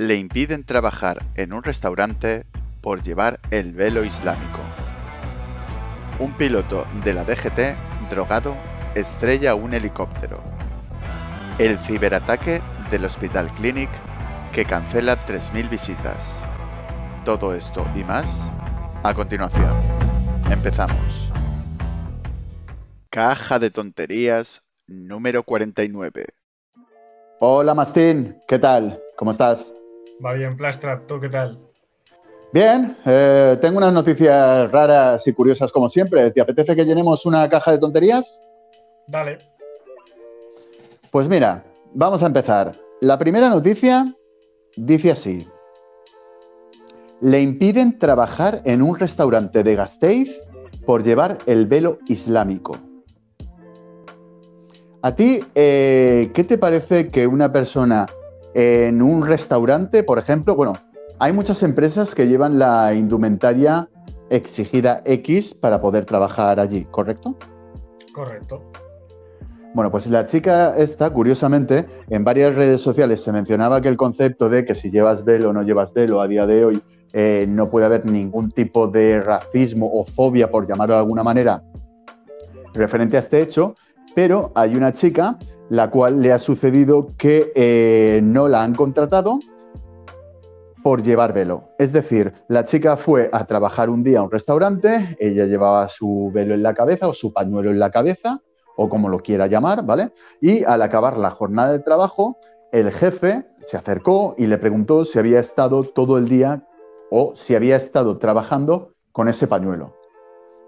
le impiden trabajar en un restaurante por llevar el velo islámico. Un piloto de la DGT, drogado, estrella un helicóptero. El ciberataque del Hospital Clinic que cancela 3.000 visitas. Todo esto y más a continuación. Empezamos. Caja de tonterías número 49. Hola Mastín, ¿qué tal? ¿Cómo estás? Va bien, Plastra, ¿tú qué tal? Bien, eh, tengo unas noticias raras y curiosas como siempre. ¿Te apetece que llenemos una caja de tonterías? Dale. Pues mira, vamos a empezar. La primera noticia dice así. Le impiden trabajar en un restaurante de Gasteiz por llevar el velo islámico. ¿A ti eh, qué te parece que una persona en un restaurante, por ejemplo, bueno, hay muchas empresas que llevan la indumentaria exigida X para poder trabajar allí, ¿correcto? Correcto. Bueno, pues la chica esta, curiosamente, en varias redes sociales se mencionaba que el concepto de que si llevas velo o no llevas velo a día de hoy eh, no puede haber ningún tipo de racismo o fobia, por llamarlo de alguna manera, referente a este hecho, pero hay una chica la cual le ha sucedido que eh, no la han contratado por llevar velo. Es decir, la chica fue a trabajar un día a un restaurante, ella llevaba su velo en la cabeza o su pañuelo en la cabeza, o como lo quiera llamar, ¿vale? Y al acabar la jornada de trabajo, el jefe se acercó y le preguntó si había estado todo el día o si había estado trabajando con ese pañuelo.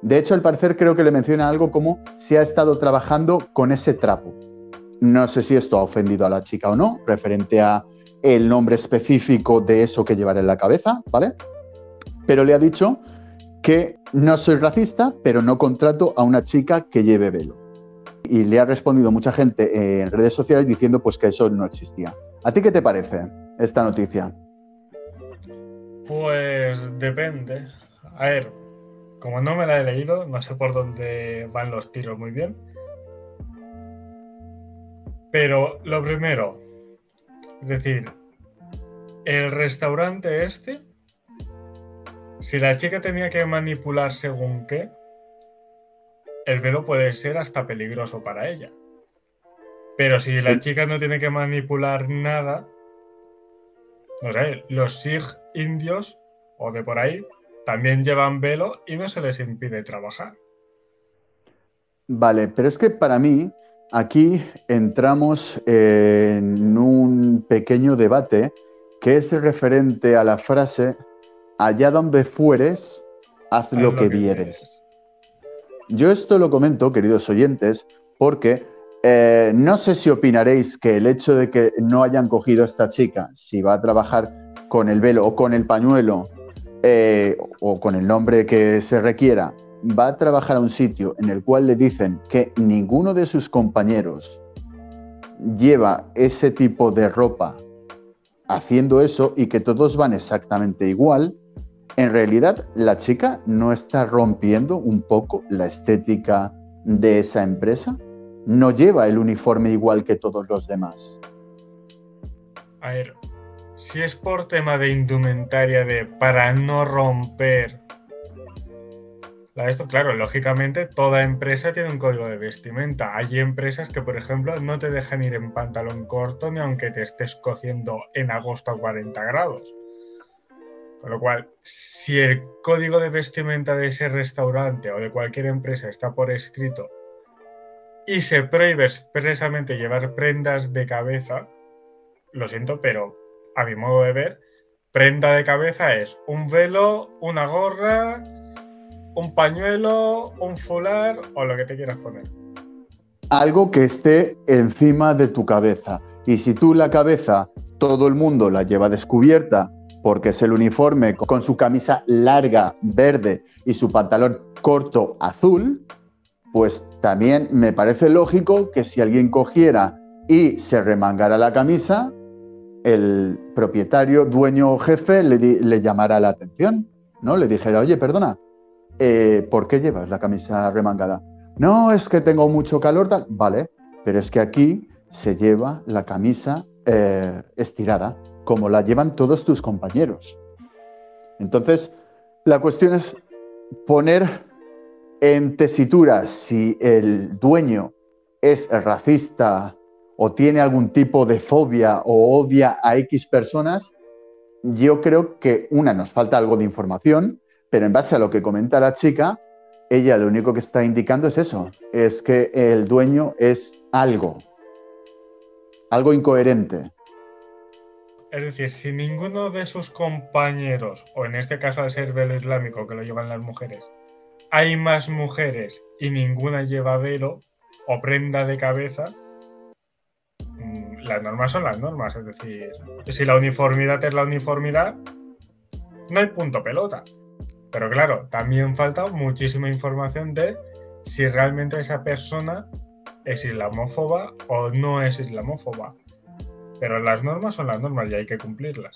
De hecho, al parecer creo que le menciona algo como si ha estado trabajando con ese trapo. No sé si esto ha ofendido a la chica o no, referente a el nombre específico de eso que llevará en la cabeza, ¿vale? Pero le ha dicho que no soy racista, pero no contrato a una chica que lleve velo. Y le ha respondido mucha gente en redes sociales diciendo pues que eso no existía. ¿A ti qué te parece esta noticia? Pues depende. A ver, como no me la he leído, no sé por dónde van los tiros muy bien. Pero lo primero, es decir, el restaurante este, si la chica tenía que manipular según qué, el velo puede ser hasta peligroso para ella. Pero si la chica no tiene que manipular nada, no sé, los Sikh indios o de por ahí también llevan velo y no se les impide trabajar. Vale, pero es que para mí Aquí entramos en un pequeño debate que es referente a la frase, allá donde fueres, haz lo, que, vieres. Yo esto lo comento, queridos oyentes, porque eh, no sé si opinaréis que el hecho de que no hayan cogido a esta chica, si va a trabajar con el velo o con el pañuelo eh, o con el nombre que se requiera, va a trabajar a un sitio en el cual le dicen que ninguno de sus compañeros lleva ese tipo de ropa haciendo eso y que todos van exactamente igual, en realidad la chica no está rompiendo un poco la estética de esa empresa. No lleva el uniforme igual que todos los demás. A ver, si es por tema de indumentaria de para no romper esto, claro, lógicamente toda empresa tiene un código de vestimenta. Hay empresas que, por ejemplo, no te dejan ir en pantalón corto ni aunque te estés cociendo en agosto a 40 grados. Con lo cual, si el código de vestimenta de ese restaurante o de cualquier empresa está por escrito y se prohíbe expresamente llevar prendas de cabeza, lo siento, pero a mi modo de ver, prenda de cabeza es un velo, una gorra, un pañuelo, un fular o lo que te quieras poner. Algo que esté encima de tu cabeza. Y si tú la cabeza, todo el mundo la lleva descubierta porque es el uniforme con su camisa larga verde y su pantalón corto azul, pues también me parece lógico que si alguien cogiera y se remangara la camisa, el propietario, dueño o jefe le, le llamara la atención, ¿no? Le dijera, oye, perdona, eh, ¿por qué llevas la camisa remangada? No, es que tengo mucho calor, Vale, pero es que aquí se lleva la camisa eh, estirada. como la llevan todos tus compañeros. Entonces, la cuestión es poner en tesitura si el dueño es racista o tiene algún tipo de fobia o odia a X personas, yo creo que una nos falta algo de información, pero en base a lo que comenta la chica, ella lo único que está indicando es eso, es que el dueño es algo, algo incoherente. Es decir, si ninguno de sus compañeros, o en este caso al ser velo islámico que lo llevan las mujeres, hay más mujeres y ninguna lleva velo o prenda de cabeza, mm, las normas son las normas. Es decir, si la uniformidad es la uniformidad, no hay punto pelota. Pero claro, también falta muchísima información de si realmente esa persona es islamófoba o no es islamófoba. Pero las normas son las normas y hay que cumplirlas.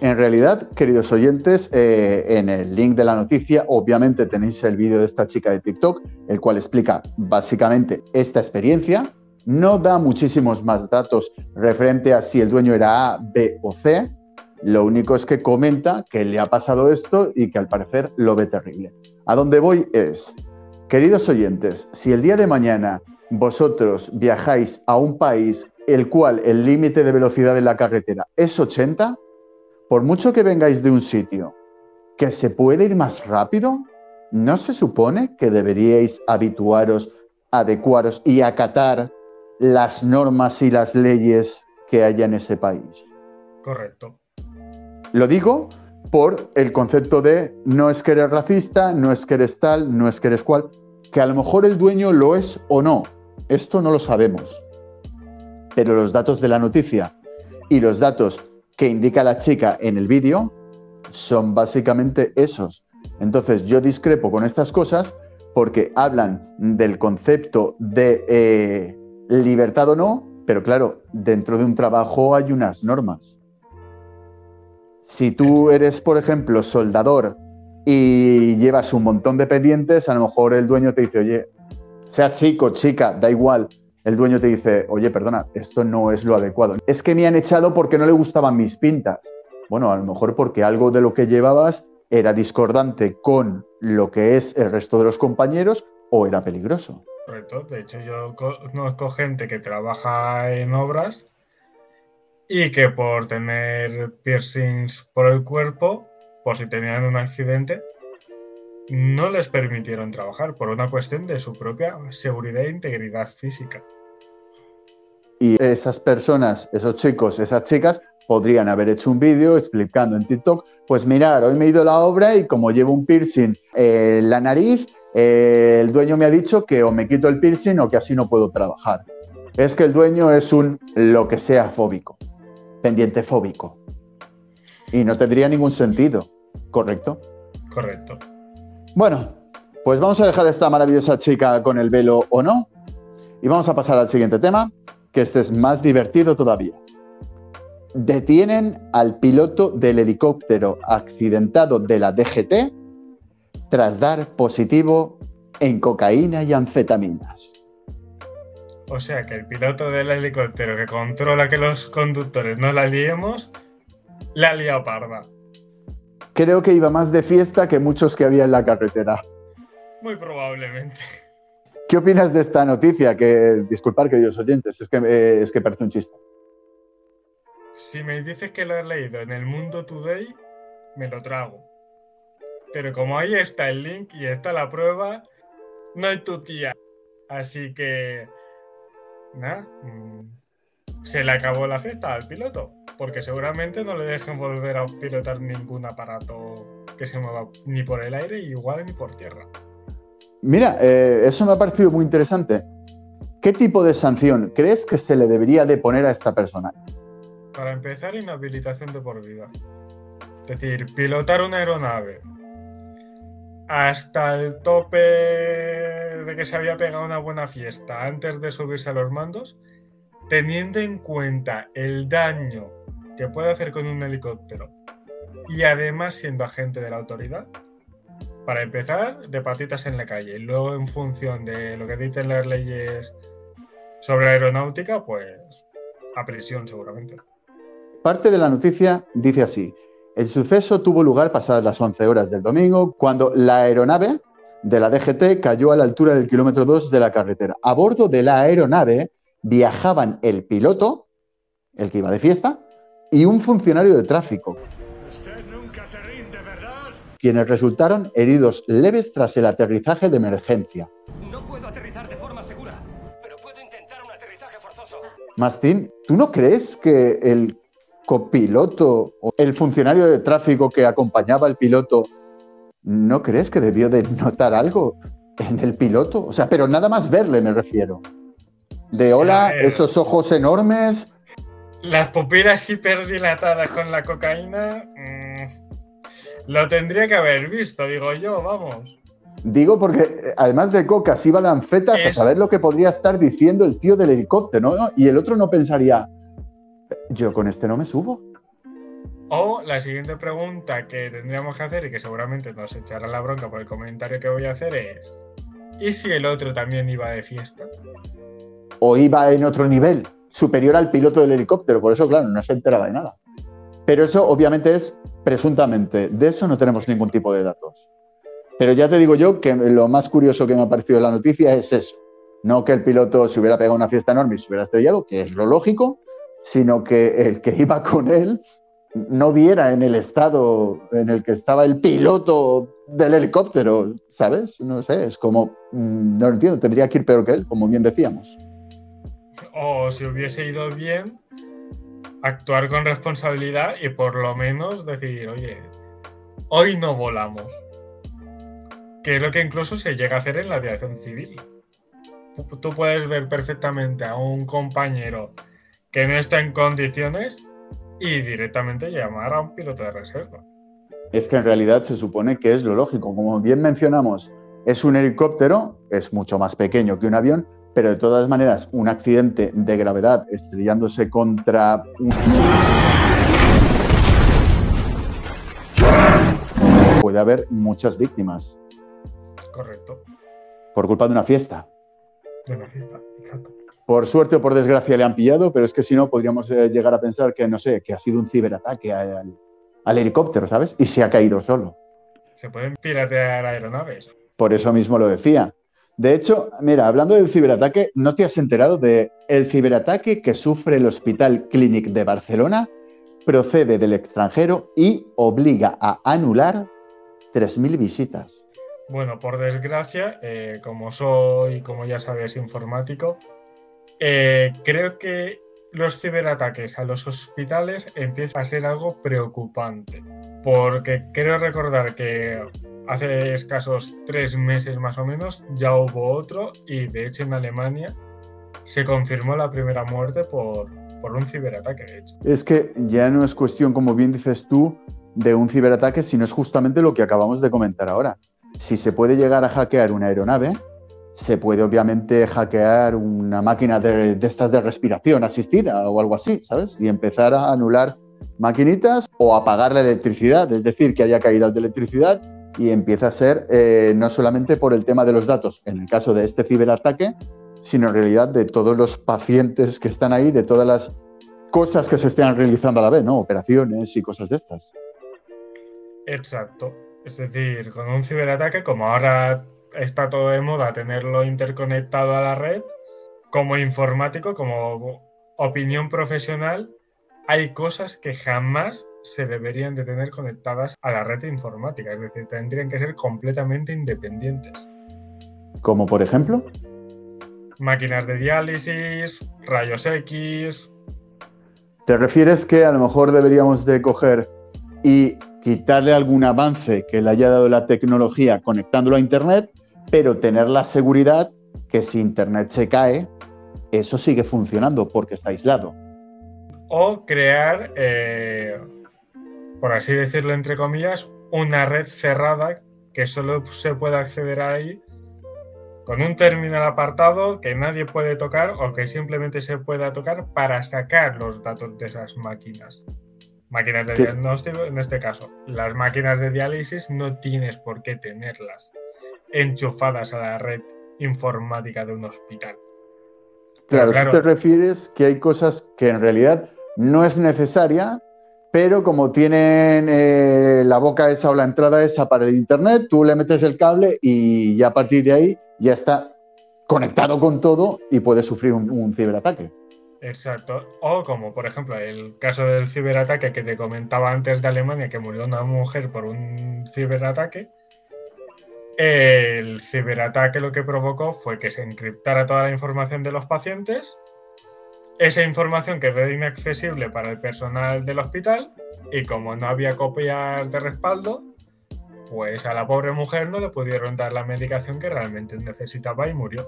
En realidad, queridos oyentes, eh, en el link de la noticia, obviamente tenéis el vídeo de esta chica de TikTok, el cual explica básicamente esta experiencia. No da muchísimos más datos referente a si el dueño era A, B o C. Lo único es que comenta que le ha pasado esto y que al parecer lo ve terrible. A dónde voy es, queridos oyentes, si el día de mañana vosotros viajáis a un país el cual el límite de velocidad en la carretera es 80, por mucho que vengáis de un sitio que se puede ir más rápido, ¿no se supone que deberíais habituaros, adecuaros y acatar las normas y las leyes que haya en ese país? Correcto. Lo digo por el concepto de no es que eres racista, no es que eres tal, no es que eres cual, que a lo mejor el dueño lo es o no. Esto no lo sabemos. Pero los datos de la noticia y los datos que indica la chica en el vídeo son básicamente esos. Entonces yo discrepo con estas cosas porque hablan del concepto de eh, libertad o no, pero claro, dentro de un trabajo hay unas normas. Si tú eres, por ejemplo, soldador y llevas un montón de pendientes, a lo mejor el dueño te dice, oye, sea chico, chica, da igual, el dueño te dice, oye, perdona, esto no es lo adecuado. Es que me han echado porque no le gustaban mis pintas. Bueno, a lo mejor porque algo de lo que llevabas era discordante con lo que es el resto de los compañeros o era peligroso. Correcto. De hecho, yo conozco gente que trabaja en obras y que por tener piercings por el cuerpo, por si tenían un accidente, no les permitieron trabajar por una cuestión de su propia seguridad e integridad física. Y esas personas, esos chicos, esas chicas, podrían haber hecho un vídeo explicando en TikTok, pues mirar, hoy me he ido a la obra y como llevo un piercing en la nariz, el dueño me ha dicho que o me quito el piercing o que así no puedo trabajar. Es que el dueño es un lo que sea fóbico, pendiente fóbico. Y no tendría ningún sentido, ¿correcto? Correcto. Bueno, pues vamos a dejar a esta maravillosa chica con el velo o no. Y vamos a pasar al siguiente tema, que este es más divertido todavía. Detienen al piloto del helicóptero accidentado de la DGT tras dar positivo en cocaína y anfetaminas. O sea que el piloto del helicóptero que controla que los conductores no la liemos, la ha liado parda. Creo que iba más de fiesta que muchos que había en la carretera. Muy probablemente. ¿Qué opinas de esta noticia? Que, disculpar, queridos oyentes, es que, eh, es que parece un chiste. Si me dices que lo has leído en el Mundo Today, me lo trago. Pero como ahí está el link y está la prueba, no hay tu tía. Así que, nada, mm, se le acabó la fiesta al piloto porque seguramente no le dejen volver a pilotar ningún aparato que se mueva ni por el aire, igual ni por tierra. Mira, eh, eso me ha parecido muy interesante. ¿Qué tipo de sanción crees que se le debería de poner a esta persona? Para empezar, inhabilitación de por vida. Es decir, pilotar una aeronave hasta el tope de que se había pegado una buena fiesta antes de subirse a los mandos, teniendo en cuenta el daño que puede hacer con un helicóptero y además siendo agente de la autoridad, para empezar, de patitas en la calle. Y luego, en función de lo que dicen las leyes sobre aeronáutica, pues a prisión seguramente. parte de la noticia dice así. El suceso tuvo lugar pasadas las 11 horas del domingo, cuando la aeronave de la DGT cayó a la altura del kilómetro 2 de la carretera. A bordo de la aeronave viajaban el piloto, el que iba de fiesta, y un funcionario de tráfico. Quienes resultaron heridos leves tras el aterrizaje de emergencia. No puedo aterrizar de forma segura, pero puedo intentar un aterrizaje forzoso. Mastín, ¿tú no crees que el copiloto o el funcionario de tráfico que acompañaba al piloto, ¿no crees que debió de notar algo en el piloto? O sea, pero nada más verle me refiero. De hola, esos ojos enormes, las pupilas hiperdilatadas con la cocaína. Mm, lo tendría que haber visto, digo yo, vamos. Digo porque además de coca, si iba de anfetas a saber lo que podría estar diciendo el tío del helicóptero, ¿no? Y el otro no pensaría, yo con este no me subo. O la siguiente pregunta que tendríamos que hacer y que seguramente nos echará la bronca por el comentario que voy a hacer es, ¿y si el otro también iba de fiesta? O iba en otro nivel superior al piloto del helicóptero, por eso, claro, no se enteraba de nada. Pero eso obviamente es presuntamente, de eso no tenemos ningún tipo de datos. Pero ya te digo yo que lo más curioso que me ha parecido en la noticia es eso. No que el piloto se hubiera pegado una fiesta enorme y se hubiera estrellado, que es lo lógico, sino que el que iba con él no viera en el estado en el que estaba el piloto del helicóptero, ¿sabes? No sé, es como, mm, no lo entiendo, tendría que ir peor que él, como bien decíamos o si hubiese ido bien, actuar con responsabilidad y por lo menos decir, oye, hoy no volamos. Que es lo que incluso se llega a hacer en la aviación civil. Tú puedes ver perfectamente a un compañero que no está en condiciones y directamente llamar a un piloto de reserva. Es que en realidad se supone que es lo lógico. Como bien mencionamos, es un helicóptero, es mucho más pequeño que un avión, pero de todas maneras, un accidente de gravedad estrellándose contra un... puede haber muchas víctimas. Correcto. Por culpa de una fiesta. De una fiesta, exacto. Por suerte o por desgracia le han pillado, pero es que si no, podríamos eh, llegar a pensar que, no sé, que ha sido un ciberataque al, al helicóptero, ¿sabes? Y se ha caído solo. Se pueden piratear aeronaves. Por eso mismo lo decía. De hecho, mira, hablando del ciberataque, ¿no te has enterado de el ciberataque que sufre el Hospital Clínic de Barcelona? Procede del extranjero y obliga a anular 3.000 visitas. Bueno, por desgracia, eh, como soy, como ya sabes, informático, eh, creo que los ciberataques a los hospitales empiezan a ser algo preocupante. Porque creo recordar que hace escasos tres meses más o menos ya hubo otro y de hecho en Alemania se confirmó la primera muerte por, por un ciberataque, hecho. Es que ya no es cuestión, como bien dices tú, de un ciberataque, sino es justamente lo que acabamos de comentar ahora. Si se puede llegar a hackear una aeronave, se puede obviamente hackear una máquina de, estas de respiración asistida o algo así, ¿sabes? Y empezar a anular maquinitas o apagar la electricidad, es decir, que haya caídas de electricidad y empieza a ser eh, no solamente por el tema de los datos, en el caso de este ciberataque, sino en realidad de todos los pacientes que están ahí, de todas las cosas que se estén realizando a la vez, ¿no? Operaciones y cosas de estas. Exacto. Es decir, con un ciberataque, como ahora está todo de moda tenerlo interconectado a la red, como informático, como opinión profesional, hay cosas que jamás se deberían de tener conectadas a la red informática, es decir, tendrían que ser completamente independientes. Como por ejemplo? Máquinas de diálisis, rayos X. ¿Te refieres que a lo mejor deberíamos de coger y quitarle algún avance que le haya dado la tecnología conectándolo a Internet, pero tener la seguridad que si Internet se cae, eso sigue funcionando porque está aislado? O crear eh, por así decirlo entre comillas, una red cerrada que solo se puede acceder ahí con un terminal apartado que nadie puede tocar o que simplemente se pueda tocar para sacar los datos de esas máquinas. Máquinas de diagnóstico, en este caso. Las máquinas de diálisis no tienes por qué tenerlas enchufadas a la red informática de un hospital. Claro, claro, tú te refieres que hay cosas que en realidad no es necesaria, pero como tienen eh, la boca esa o la entrada esa para el Internet, tú le metes el cable y ya a partir de ahí ya está conectado con todo y puede sufrir un, ciberataque. Exacto. O como por ejemplo el caso del ciberataque que te comentaba antes de Alemania, que murió una mujer por un ciberataque. El ciberataque lo que provocó fue que se encriptara toda la información de los pacientes esa información quedó inaccesible para el personal del hospital y como no había copias de respaldo, pues a la pobre mujer no le pudieron dar la medicación que realmente necesitaba y murió.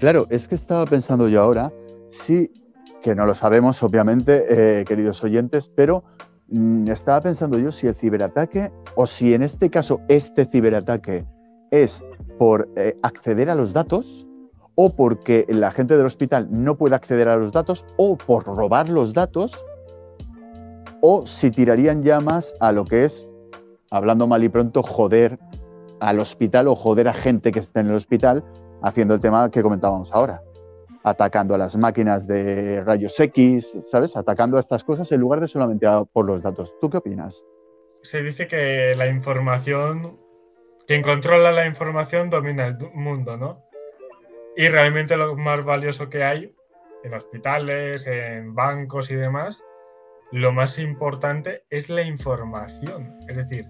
Claro, es que estaba pensando yo ahora, sí, que no lo sabemos obviamente, eh, queridos oyentes, pero estaba pensando yo si el ciberataque o si en este caso este ciberataque es por eh, acceder a los datos o porque la gente del hospital no puede acceder a los datos, o por robar los datos, o si tirarían llamas a lo que es, hablando mal y pronto, joder al hospital o joder a gente que está en el hospital, haciendo el tema que comentábamos ahora, atacando a las máquinas de rayos X, ¿sabes? Atacando a estas cosas en lugar de solamente por los datos. ¿Tú qué opinas? Se dice que la información, quien controla la información domina el mundo, ¿no? Y realmente lo más valioso que hay en hospitales, en bancos y demás, lo más importante es la información. Es decir,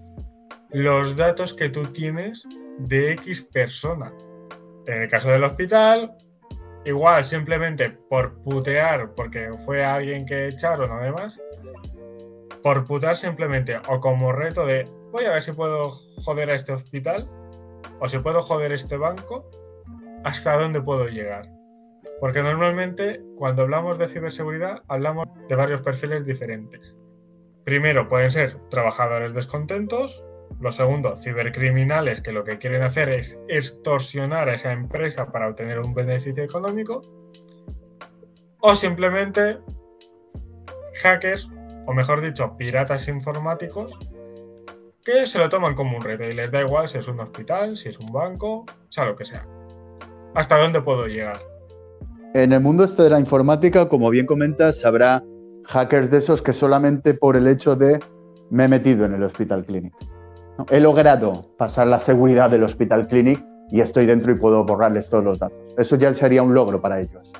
los datos que tú tienes de X persona. En el caso del hospital, igual simplemente por putear, porque fue alguien que echaron o demás, por putear simplemente o como reto de voy a ver si puedo joder a este hospital o si puedo joder este banco hasta dónde puedo llegar. Porque normalmente cuando hablamos de ciberseguridad hablamos de varios perfiles diferentes. Primero pueden ser trabajadores descontentos, lo segundo, cibercriminales que lo que quieren hacer es extorsionar a esa empresa para obtener un beneficio económico, o simplemente hackers, o mejor dicho, piratas informáticos, que se lo toman como un reto y les da igual si es un hospital, si es un banco, sea lo que sea. ¿Hasta dónde puedo llegar? En el mundo este de la informática, como bien comentas, habrá hackers de esos que solamente por el hecho de me he metido en el Hospital Clinic. He logrado pasar la seguridad del Hospital Clinic y estoy dentro y puedo borrarles todos los datos. Eso ya sería un logro para ellos.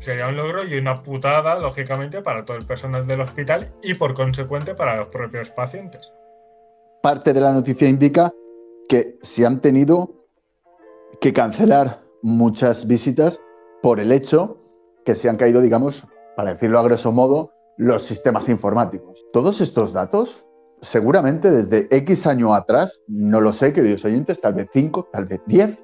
Sería un logro y una putada, lógicamente, para todo el personal del hospital y por consecuente para los propios pacientes. Parte de la noticia indica que se han tenido que cancelar muchas visitas por el hecho que se han caído, digamos, para decirlo a grosso modo, los sistemas informáticos. Todos estos datos, seguramente desde X año atrás, no lo sé, queridos oyentes, tal vez 5, tal vez 10,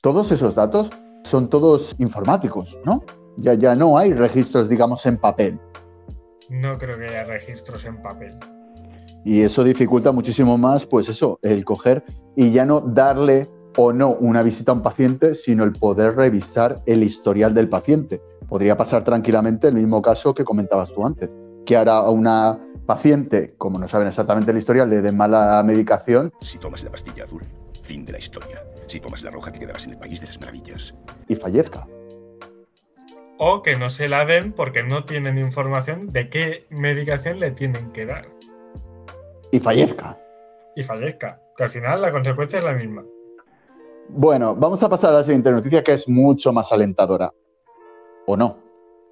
todos esos datos son todos informáticos, ¿no? Ya, ya no hay registros, digamos, en papel. No creo que haya registros en papel. Y eso dificulta muchísimo más, pues eso, el coger y ya no darle o no una visita a un paciente, sino el poder revisar el historial del paciente. Podría pasar tranquilamente el mismo caso que comentabas tú antes, que ahora una paciente, como no saben exactamente el historial, le den mala medicación. Si tomas la pastilla azul, fin de la historia. Si tomas la roja, te quedarás en el país de las maravillas. Y fallezca. O que no se la den porque no tienen información de qué medicación le tienen que dar. Y fallezca. Y fallezca. Que al final la consecuencia es la misma. Bueno, vamos a pasar a la siguiente noticia que es mucho más alentadora. ¿O no?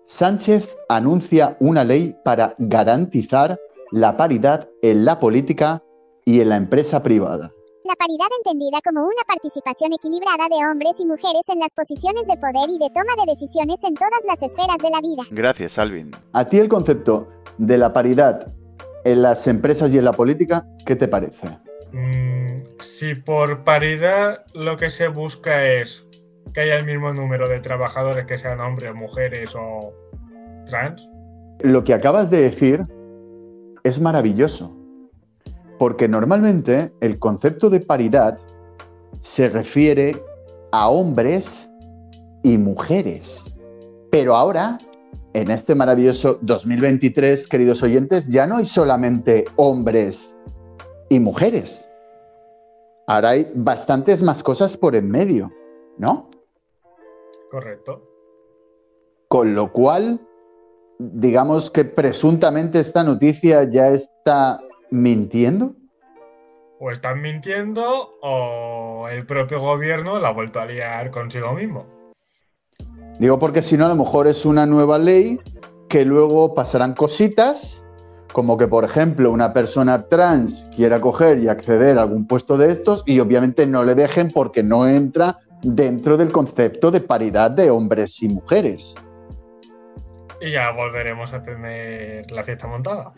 Sánchez anuncia una ley para garantizar la paridad en la política y en la empresa privada. La paridad entendida como una participación equilibrada de hombres y mujeres en las posiciones de poder y de toma de decisiones en todas las esferas de la vida. Gracias, Alvin. A ti el concepto de la paridad en las empresas y en la política, ¿qué te parece? Mm, si por paridad lo que se busca es que haya el mismo número de trabajadores que sean hombres, mujeres o trans. Lo que acabas de decir es maravilloso, porque normalmente el concepto de paridad se refiere a hombres y mujeres. Pero ahora, en este maravilloso 2023, queridos oyentes, ya no hay solamente hombres y mujeres. Ahora hay bastantes más cosas por en medio, ¿no? Correcto. Con lo cual, digamos que presuntamente esta noticia ya está mintiendo. O están mintiendo o el propio gobierno la ha vuelto a liar consigo mismo. Digo porque si no, a lo mejor es una nueva ley que luego pasarán cositas, como que, por ejemplo, una persona trans quiera coger y acceder a algún puesto de estos y obviamente no le dejen porque no entra dentro del concepto de paridad de hombres y mujeres. Y ya volveremos a tener la fiesta montada.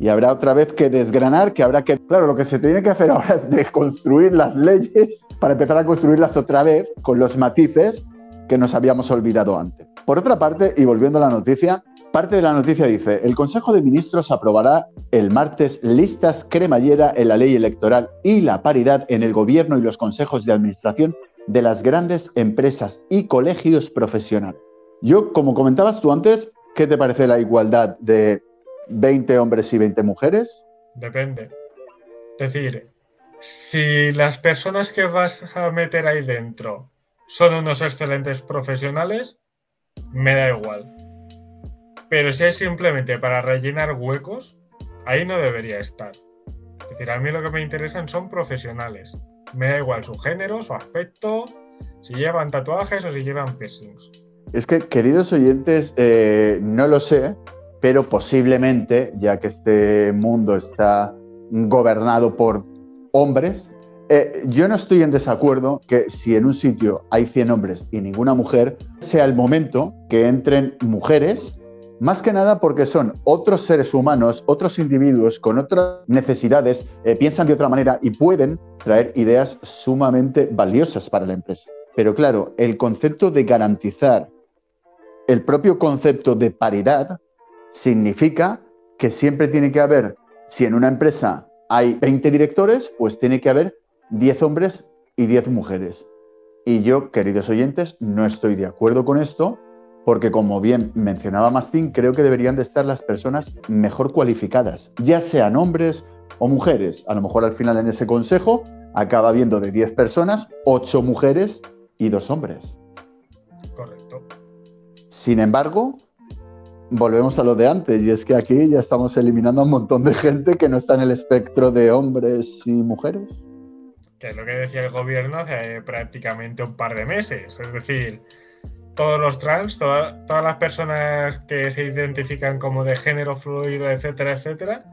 Y habrá otra vez que desgranar, que habrá que... Claro, lo que se tiene que hacer ahora es desconstruir las leyes para empezar a construirlas otra vez con los matices que nos habíamos olvidado antes. Por otra parte, y volviendo a la noticia, parte de la noticia dice, el Consejo de Ministros aprobará el martes listas cremallera en la ley electoral y la paridad en el gobierno y los consejos de administración de las grandes empresas y colegios profesionales. Yo, como comentabas tú antes, ¿qué te parece la igualdad de 20 hombres y 20 mujeres? Depende. Es decir, si las personas que vas a meter ahí dentro son unos excelentes profesionales, me da igual. Pero si es simplemente para rellenar huecos, ahí no debería estar. Es decir, a mí lo que me interesan son profesionales. Me da igual su género, su aspecto, si llevan tatuajes o si llevan piercings. Es que, queridos oyentes, eh, no lo sé, pero posiblemente, ya que este mundo está gobernado por hombres, eh, yo no estoy en desacuerdo que si en un sitio hay 100 hombres y ninguna mujer, sea el momento que entren mujeres, más que nada porque son otros seres humanos, otros individuos con otras necesidades, eh, piensan de otra manera y pueden traer ideas sumamente valiosas para la empresa. Pero claro, el concepto de garantizar el propio concepto de paridad significa que siempre tiene que haber, si en una empresa hay 20 directores, pues tiene que haber 10 hombres y 10 mujeres. Y yo, queridos oyentes, no estoy de acuerdo con esto, porque como bien mencionaba Mastín, creo que deberían de estar las personas mejor cualificadas, ya sean hombres o mujeres. A lo mejor al final en ese consejo acaba habiendo de 10 personas, 8 mujeres y 2 hombres. Correcto. Sin embargo, volvemos a lo de antes, y es que aquí ya estamos eliminando a un montón de gente que no está en el espectro de hombres y mujeres. Que es lo que decía el gobierno hace prácticamente un par de meses. Es decir, todos los trans, todas las personas que se identifican como de género fluido, etcétera, etcétera,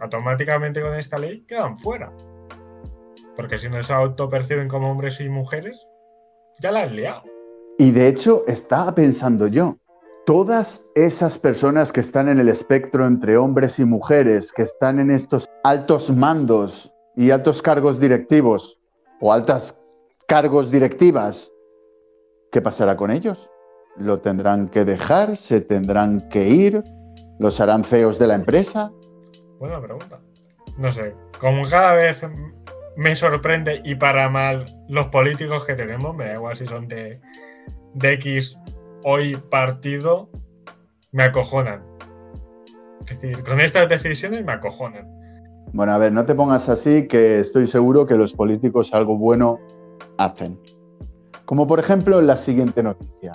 automáticamente con esta ley quedan fuera. Porque si no se autoperciben como hombres y mujeres, ya la han liado. Y de hecho, estaba pensando yo, todas esas personas que están en el espectro entre hombres y mujeres, que están en estos altos mandos y altos cargos directivos o altas cargos directivas, ¿qué pasará con ellos? ¿Lo tendrán que dejar? ¿Se tendrán que ir? ¿Los harán feos de la empresa? Buena pregunta. No sé, como cada vez me sorprende y para mal los políticos que tenemos, me da igual si son de de X hoy partido me acojonan. Es decir, con estas decisiones me acojonan. Bueno, a ver, no te pongas así, que estoy seguro que los políticos algo bueno hacen. Como por ejemplo la siguiente noticia.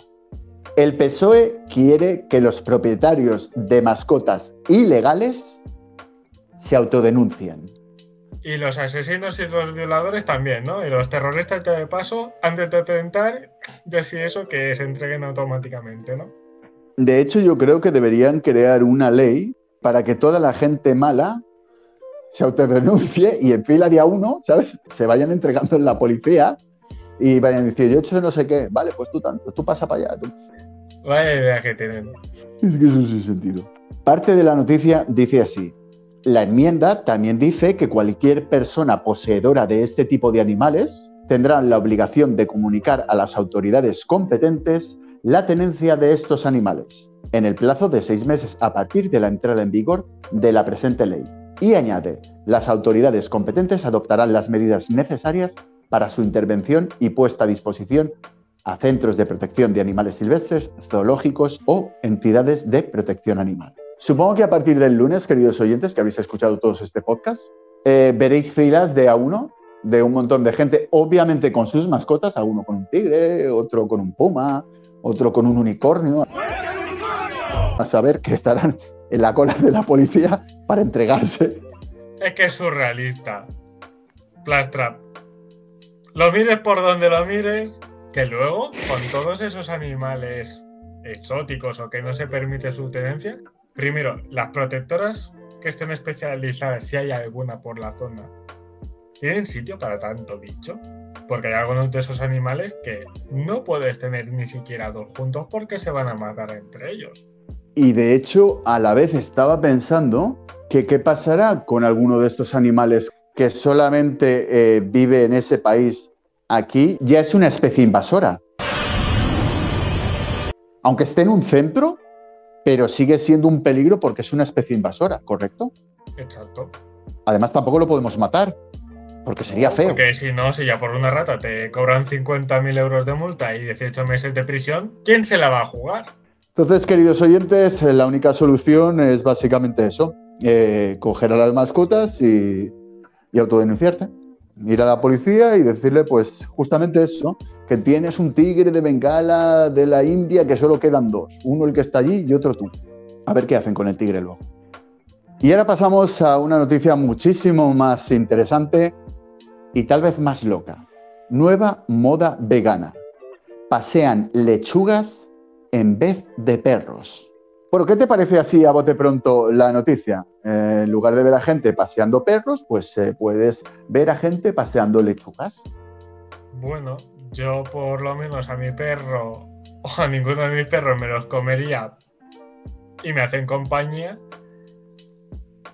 El PSOE quiere que los propietarios de mascotas ilegales se autodenuncien. Y los asesinos y los violadores también, ¿no? Y los terroristas ya de paso, antes de atentar, ya sí eso que se entreguen automáticamente, ¿no? De hecho, yo creo que deberían crear una ley para que toda la gente mala se autodenuncie y en fila día uno, ¿sabes? Se vayan entregando en la policía y vayan diciendo, yo he hecho no sé qué, vale, pues tú tanto, tú pasa para allá. Tú. Vaya idea que tienen. Es que eso es sin sentido. Parte de la noticia dice así. La enmienda también dice que cualquier persona poseedora de este tipo de animales tendrá la obligación de comunicar a las autoridades competentes la tenencia de estos animales en el plazo de seis meses a partir de la entrada en vigor de la presente ley. Y añade, las autoridades competentes adoptarán las medidas necesarias para su intervención y puesta a disposición a centros de protección de animales silvestres, zoológicos o entidades de protección animal. Supongo que a partir del lunes, queridos oyentes, que habéis escuchado todos este podcast, eh, veréis filas de a uno, de un montón de gente, obviamente con sus mascotas, alguno con un tigre, otro con un puma, otro con un unicornio. a saber que estarán en la cola de la policía para entregarse. Es que es surrealista. Plastrap. Lo mires por donde lo mires, que luego, con todos esos animales exóticos o que no se permite su tenencia, primero, las protectoras que estén especializadas, si hay alguna por la zona, ¿tienen sitio para tanto bicho? Porque hay algunos de esos animales que no puedes tener ni siquiera dos juntos porque se van a matar entre ellos. Y de hecho, a la vez estaba pensando que qué pasará con alguno de estos animales que solamente eh, vive en ese país. Aquí ya es una especie invasora. Aunque esté en un centro, pero sigue siendo un peligro porque es una especie invasora, ¿correcto? Exacto. Además, tampoco lo podemos matar, porque sería feo. Porque si no, si ya por una rata te cobran 50.000 euros de multa y 18 meses de prisión, ¿quién se la va a jugar? Entonces, queridos oyentes, eh, la única solución es básicamente eso, eh, coger a las mascotas y, y autodenunciarte. Ir a la policía y decirle, pues, justamente eso, que tienes un tigre de Bengala de la India que solo quedan dos, uno el que está allí y otro tú. A ver qué hacen con el tigre luego. Y ahora pasamos a una noticia muchísimo más interesante y tal vez más loca. Nueva moda vegana. Pasean lechugas en vez de perros. Bueno, ¿qué te parece así a bote pronto la noticia? Eh, en lugar de ver a gente paseando perros, pues eh, puedes ver a gente paseando lechugas. Bueno, yo por lo menos a mi perro o a ninguno de mis perros me los comería y me hacen compañía,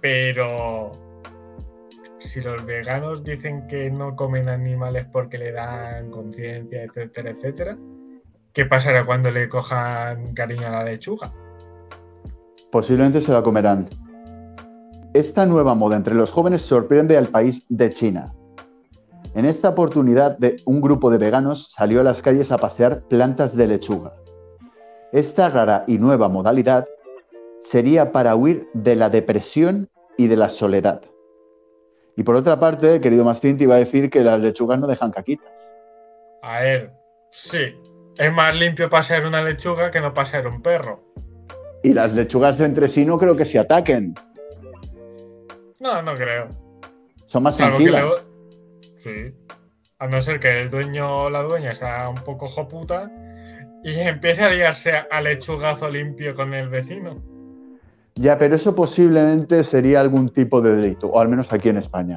pero si los veganos dicen que no comen animales porque le dan conciencia, etcétera, etcétera, ¿qué pasará cuando le cojan cariño a la lechuga? Posiblemente se la comerán. Esta nueva moda entre los jóvenes sorprende al país de China. En esta oportunidad, un grupo de veganos salió a las calles a pasear plantas de lechuga. Esta rara y nueva modalidad sería para huir de la depresión y de la soledad. Y por otra parte, querido Mastín, te iba a decir que las lechugas no dejan caquitas. A ver, sí. Es más limpio pasear una lechuga que no pasear un perro. Y las lechugas entre sí no creo que se ataquen. No, no creo. Son más Salvo tranquilas. le- Sí. A no ser que el dueño o la dueña sea un poco joputa y empiece a liarse a lechugazo limpio con el vecino. Ya, pero eso posiblemente sería algún tipo de delito, o al menos aquí en España.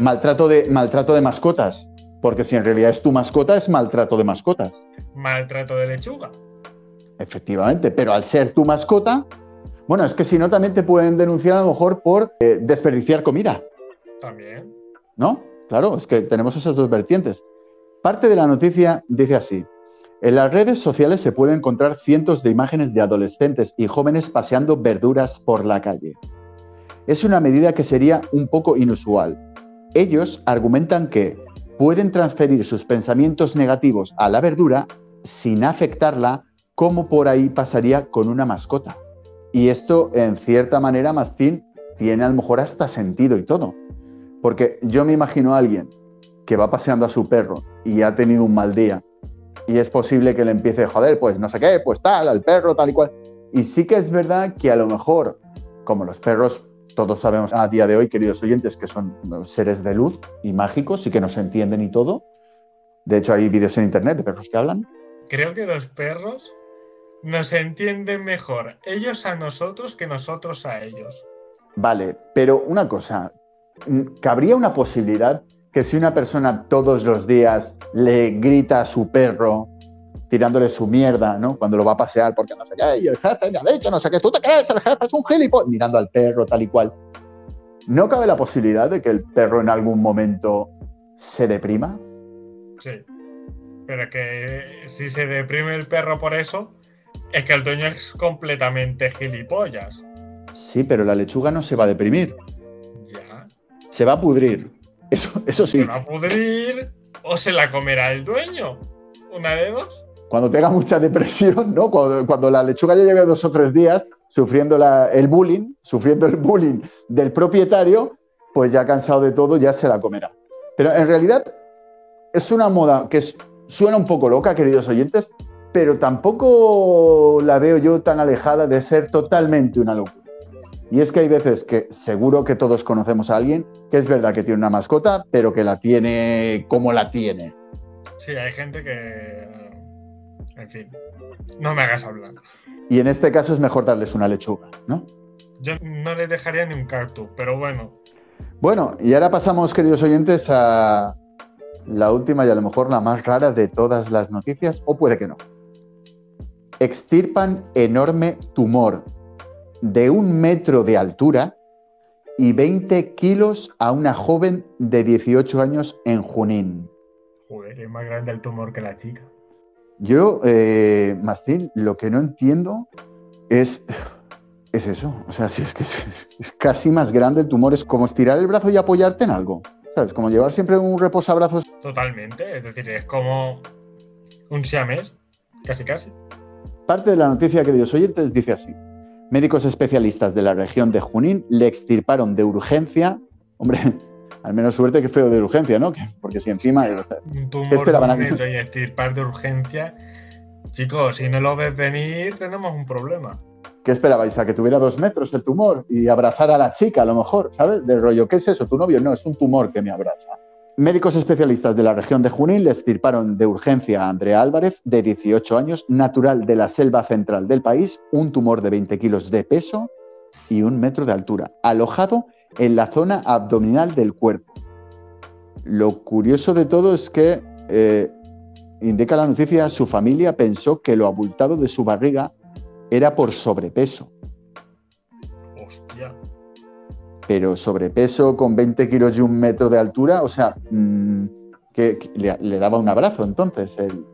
Maltrato de, maltrato de mascotas. Porque si en realidad es tu mascota, es maltrato de mascotas. Maltrato de lechuga. Efectivamente, pero al ser tu mascota, bueno, es que si no, también te pueden denunciar a lo mejor por eh, desperdiciar comida, También. ¿no? Claro, es que tenemos esas dos vertientes. Parte de la noticia dice así. En las redes sociales se pueden encontrar cientos de imágenes de adolescentes y jóvenes paseando verduras por la calle. Es una medida que sería un poco inusual. Ellos argumentan que pueden transferir sus pensamientos negativos a la verdura sin afectarla como por ahí pasaría con una mascota. Y esto, en cierta manera, Mastín, tiene a lo mejor hasta sentido y todo. Porque yo me imagino a alguien que va paseando a su perro y ha tenido un mal día y es posible que le empiece, joder, pues no sé qué, pues tal, al perro, tal y cual. Y sí que es verdad que a lo mejor, como los perros, todos sabemos a día de hoy, queridos oyentes, que son seres de luz y mágicos y que nos entienden y todo. De hecho, hay vídeos en internet de perros que hablan. Creo que los perros nos entienden mejor ellos a nosotros que nosotros a ellos. Vale, pero una cosa, ¿cabría una posibilidad que si una persona todos los días le grita a su perro tirándole su mierda, ¿no? Cuando lo va a pasear, porque no sé qué, y el jefe me ha dicho, no sé qué, tú te crees, el jefe es un gilipollas, mirando al perro tal y cual. ¿No cabe la posibilidad de que el perro en algún momento se deprima? Sí. Pero que si se deprime el perro por eso, es que el dueño es completamente gilipollas. Sí, pero la lechuga no se va a deprimir, Ya. se va a pudrir. Eso, eso sí, Se va a pudrir o se la comerá el dueño. Una de dos. cuando tenga mucha depresión, ¿no? Cuando, cuando la lechuga ya lleve dos o tres días sufriendo la- el bullying, sufriendo el bullying del propietario, pues ya cansado de todo, ya se la comerá. Pero en realidad es una moda que suena un poco loca, queridos oyentes, pero tampoco la veo yo tan alejada de ser totalmente una locura. Y es que hay veces que seguro que todos conocemos a alguien que es verdad que tiene una mascota, pero que la tiene como la tiene. Sí, hay gente que. En fin, no me hagas hablar. Y en este caso es mejor darles una lechuga, ¿no? Yo no les dejaría ni un cartu, pero bueno. Bueno, y ahora pasamos, queridos oyentes, a la última y a lo mejor la más rara de todas las noticias, o puede que no. Extirpan enorme tumor de un metro de altura y 20 kilos a una joven de 18 años en Junín. Joder, es más grande el tumor que la chica. Yo, eh, Mastín, lo que no entiendo es, es eso. O sea, si es que es, es casi más grande el tumor, es como estirar el brazo y apoyarte en algo. ¿Sabes? Como llevar siempre un reposabrazos. Totalmente, es decir, es como un siamés, casi casi. Parte de la noticia, queridos oyentes, dice así. Médicos especialistas de la región de Junín le extirparon de urgencia, hombre, al menos suerte que fue de urgencia, ¿no? Que- Porque si encima... Un tumor ¿Qué esperaban un metro y extirpar de urgencia. Chicos, si no lo ves venir, tenemos un problema. ¿Qué esperabais? ¿A que tuviera dos metros el tumor y abrazar a la chica a lo mejor? ¿Sabes? Del rollo, ¿qué es eso? ¿Tu novio? No, es un tumor que me abraza. Médicos especialistas de la región de Junín le extirparon de urgencia a Andrea Álvarez, de 18 años, natural de la selva central del país, un tumor de 20 kilos de peso y un metro de altura, alojado en la zona abdominal del cuerpo. Lo curioso de todo es que, eh, indica la noticia, su familia pensó que lo abultado de su barriga era por sobrepeso. Hostia. Pero sobrepeso con 20 kilos y un metro de altura, o sea, mm, que, que le, le daba un abrazo entonces, el-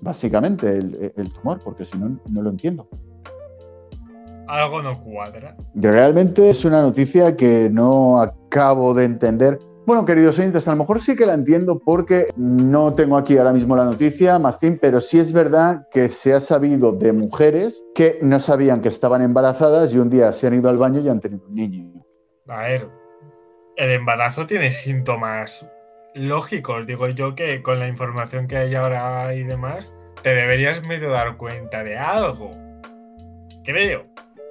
básicamente el, el tumor, porque si no, no lo entiendo. Algo no cuadra. Realmente es una noticia que no acabo de entender. Bueno, queridos oyentes, a lo mejor sí que la entiendo porque no tengo aquí ahora mismo la noticia, Mastín, pero sí es verdad que se ha sabido de mujeres que no sabían que estaban embarazadas y un día se han ido al baño y han tenido un niño. A ver, el embarazo tiene síntomas lógicos, digo yo que con la información que hay ahora y demás, te deberías medio dar cuenta de algo. Creo.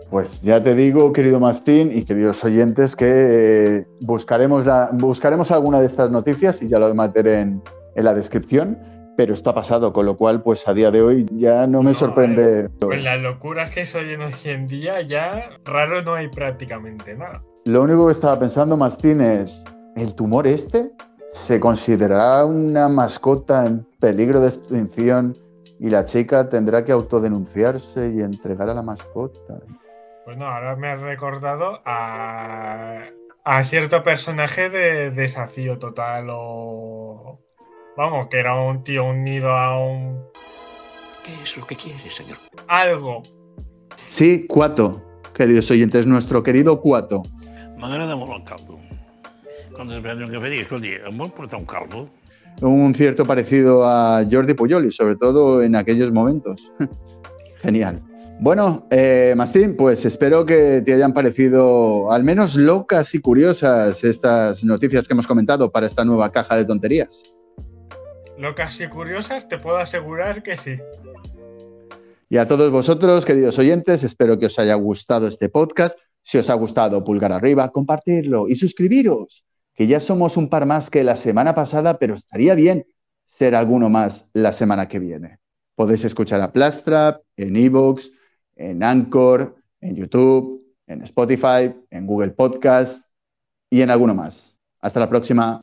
Pues ya te digo, querido Mastín y queridos oyentes, que eh, buscaremos, la- buscaremos alguna de estas noticias y ya lo meteré en, en la descripción, pero esto ha pasado, con lo cual, pues a día de hoy ya no me No, sorprende. Con las locuras que se oyen hoy en día, ya raro no hay prácticamente nada. Lo único que estaba pensando, Mastín, es, ¿el tumor este se considerará una mascota en peligro de extinción y la chica tendrá que autodenunciarse y entregar a la mascota? Bueno, ahora me has recordado a, a cierto personaje de desafío total o... Vamos, que era un tío unido a un... ¿Qué es lo que quiere, señor? Algo. Sí, Cuato, queridos oyentes, nuestro querido Cuato. M'agrada molt el caldo. Quan es prendre un dic, escolti, em vol portar un caldo? un cierto parecido a Jordi Puyol y sobre todo en aquellos momentos. Genial. Bueno, eh, Mastín, pues espero que te hayan parecido al menos locas y curiosas estas noticias que hemos comentado para esta nueva caja de tonterías. Locas y curiosas, te puedo asegurar que sí. Y a todos vosotros, queridos oyentes, espero que os haya gustado este podcast. Si os ha gustado, pulgar arriba, compartirlo y suscribiros, que ya somos un par más que la semana pasada, pero estaría bien ser alguno más la semana que viene. Podéis escuchar a Plastrap en Evox, en Anchor, en YouTube, en Spotify, en Google Podcast y en alguno más. Hasta la próxima.